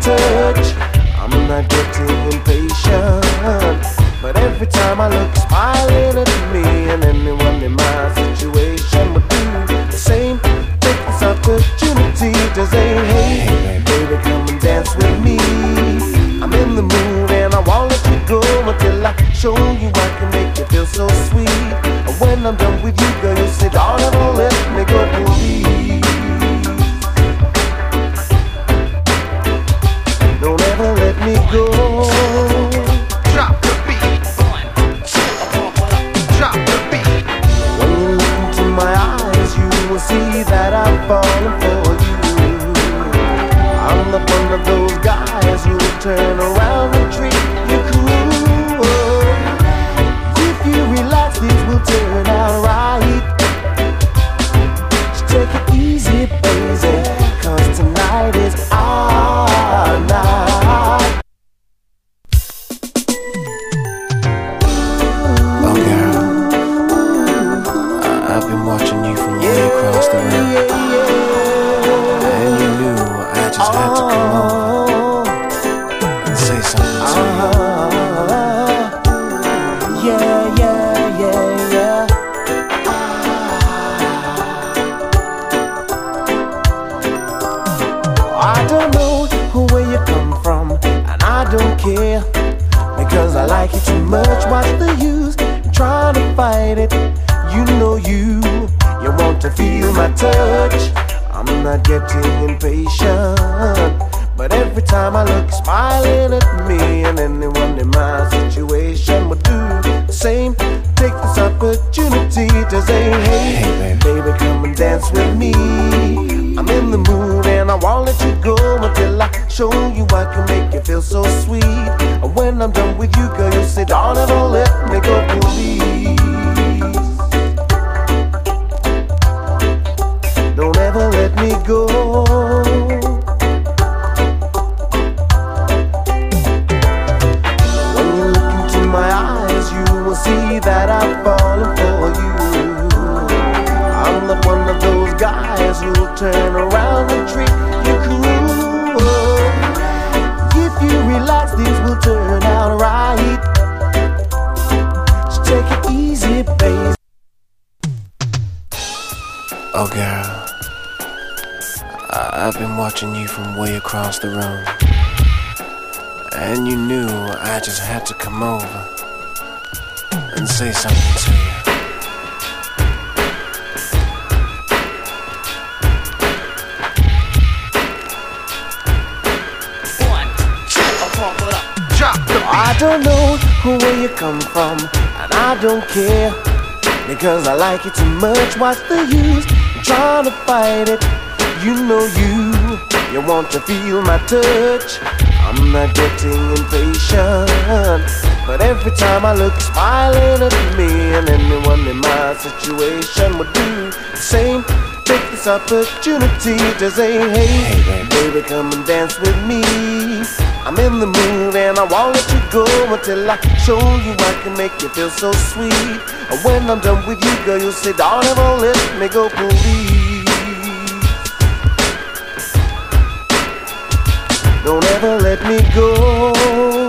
touch. Been watching you from way across the room. And you knew I just had to come over and say something to you. Uh-huh. Yeah, yeah, yeah, yeah. I don't know where you come from, and I don't care because I like you too much. What's the my touch. I'm not getting impatient, but every time I look, smiling at me, and anyone in my situation would do the same. Take this opportunity to say, hey, Hey, baby. baby, come and dance with me. I'm in the mood and I won't let you go until I show you I can make you feel so sweet. And when I'm done with you, girl, you say, don't ever let me go, please. Turn around and treat you cool. If you relax, things will turn out right. Just take it easy, baby. Oh, girl. I- I've been watching you from way across the room. And you knew I just had to come over and say something to you. Don't know where you come from, and I don't care because I like you too much. What's the use in trying to fight it? You know you, you want to feel my touch. I'm not getting impatient, but every time I look, smiling at me, and anyone in my situation would do the same. Take this opportunity to say, hey, Hey, baby. baby, come and dance with me. I'm in the mood and I won't let you go until I show you I can make you feel so sweet. And when I'm done with you, girl, you'll say, don't ever let me go, please. Don't ever let me go.